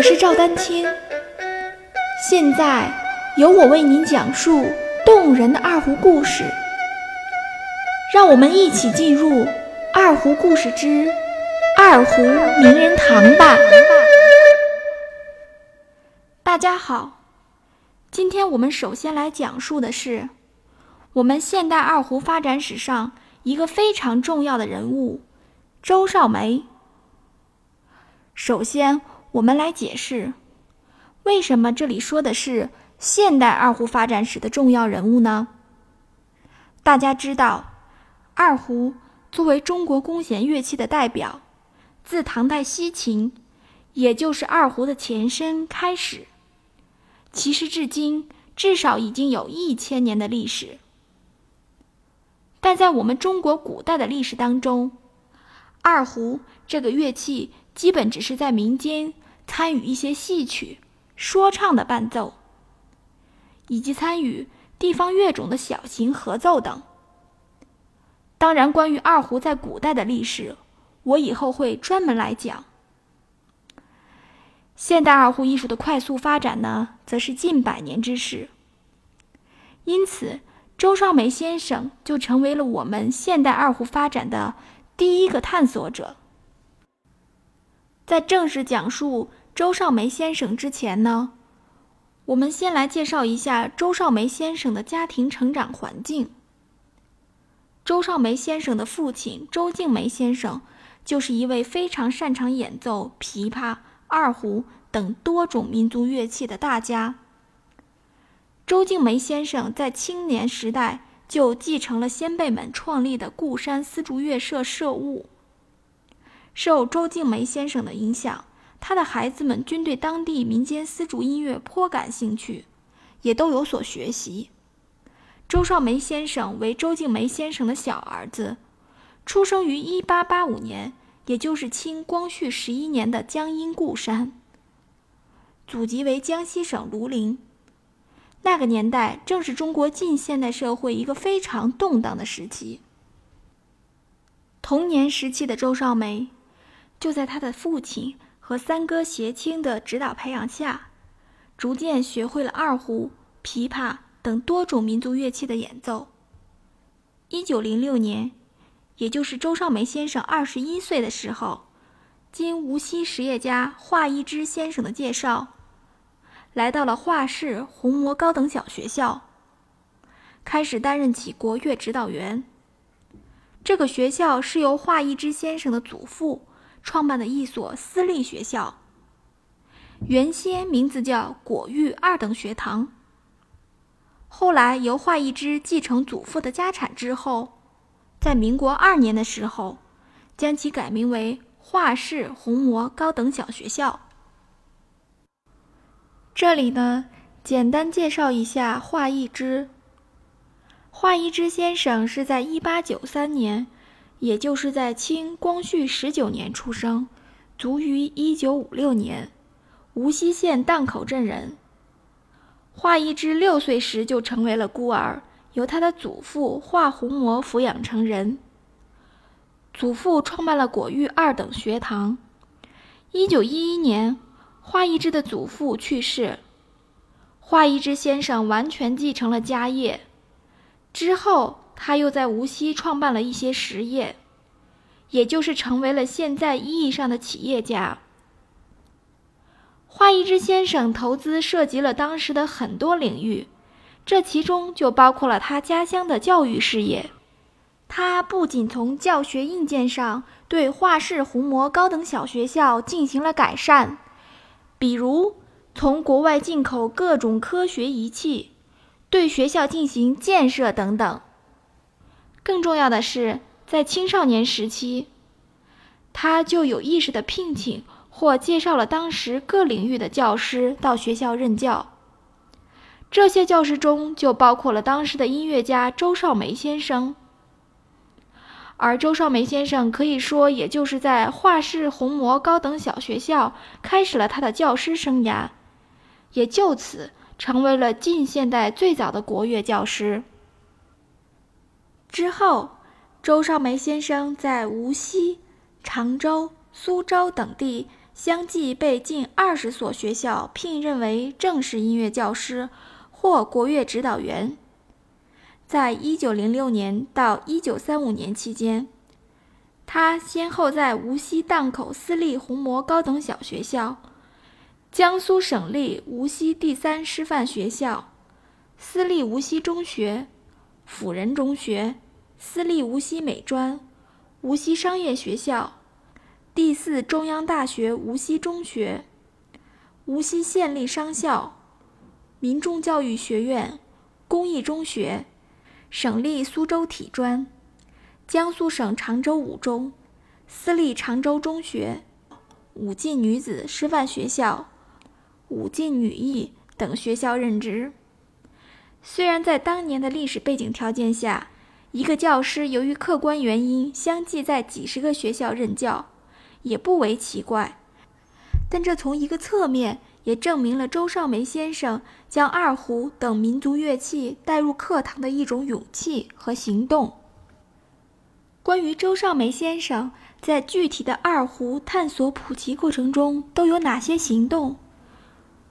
我是赵丹青，现在由我为您讲述动人的二胡故事。让我们一起进入《二胡故事之二胡名人堂》吧。大家好，今天我们首先来讲述的是我们现代二胡发展史上一个非常重要的人物——周少梅。首先，我们来解释为什么这里说的是现代二胡发展史的重要人物呢？大家知道。二胡作为中国弓弦乐器的代表，自唐代西秦，也就是二胡的前身开始，其实至今至少已经有一千年的历史。但在我们中国古代的历史当中，二胡这个乐器基本只是在民间参与一些戏曲、说唱的伴奏，以及参与地方乐种的小型合奏等。当然，关于二胡在古代的历史，我以后会专门来讲。现代二胡艺术的快速发展呢，则是近百年之事。因此，周少梅先生就成为了我们现代二胡发展的第一个探索者。在正式讲述周少梅先生之前呢，我们先来介绍一下周少梅先生的家庭成长环境。周少梅先生的父亲周静梅先生，就是一位非常擅长演奏琵琶、二胡等多种民族乐器的大家。周静梅先生在青年时代就继承了先辈们创立的固山丝竹乐社社务。受周静梅先生的影响，他的孩子们均对当地民间丝竹音乐颇感兴趣，也都有所学习。周少梅先生为周静梅先生的小儿子，出生于1885年，也就是清光绪十一年的江阴固山。祖籍为江西省庐陵。那个年代正是中国近现代社会一个非常动荡的时期。童年时期的周少梅，就在他的父亲和三哥协清的指导培养下，逐渐学会了二胡、琵琶。等多种民族乐器的演奏。一九零六年，也就是周少梅先生二十一岁的时候，经无锡实业家华一之先生的介绍，来到了华市红魔高等小学校，开始担任起国乐指导员。这个学校是由华一之先生的祖父创办的一所私立学校，原先名字叫果玉二等学堂。后来由华一之继承祖父的家产之后，在民国二年的时候，将其改名为华氏红魔高等小学校。这里呢，简单介绍一下华一之。华一之先生是在一八九三年，也就是在清光绪十九年出生，卒于一九五六年，无锡县荡口镇人。华一之六岁时就成为了孤儿，由他的祖父华红魔抚养成人。祖父创办了果玉二等学堂。一九一一年，华一之的祖父去世，华一之先生完全继承了家业。之后，他又在无锡创办了一些实业，也就是成为了现在意义上的企业家。华一之先生投资涉及了当时的很多领域，这其中就包括了他家乡的教育事业。他不仅从教学硬件上对华氏红魔高等小学校进行了改善，比如从国外进口各种科学仪器，对学校进行建设等等。更重要的是，在青少年时期，他就有意识地聘请。或介绍了当时各领域的教师到学校任教，这些教师中就包括了当时的音乐家周少梅先生。而周少梅先生可以说，也就是在华氏红魔高等小学校开始了他的教师生涯，也就此成为了近现代最早的国乐教师。之后，周少梅先生在无锡、常州、苏州等地。相继被近二十所学校聘任为正式音乐教师或国乐指导员。在一九零六年到一九三五年期间，他先后在无锡荡口私立红魔高等小学校、江苏省立无锡第三师范学校、私立无锡中学、辅仁中学、私立无锡美专、无锡商业学校。第四中央大学无锡中学、无锡县立商校、民众教育学院、公益中学、省立苏州体专、江苏省常州五中、私立常州中学、武进女子师范学校、武进女艺等学校任职。虽然在当年的历史背景条件下，一个教师由于客观原因相继在几十个学校任教。也不为奇怪，但这从一个侧面也证明了周少梅先生将二胡等民族乐器带入课堂的一种勇气和行动。关于周少梅先生在具体的二胡探索普及过程中都有哪些行动，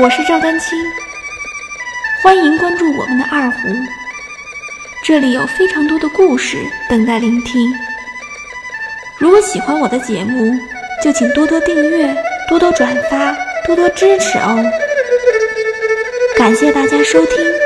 我是赵丹青，欢迎关注我们的二胡，这里有非常多的故事等待聆听。如果喜欢我的节目，就请多多订阅、多多转发、多多支持哦！感谢大家收听。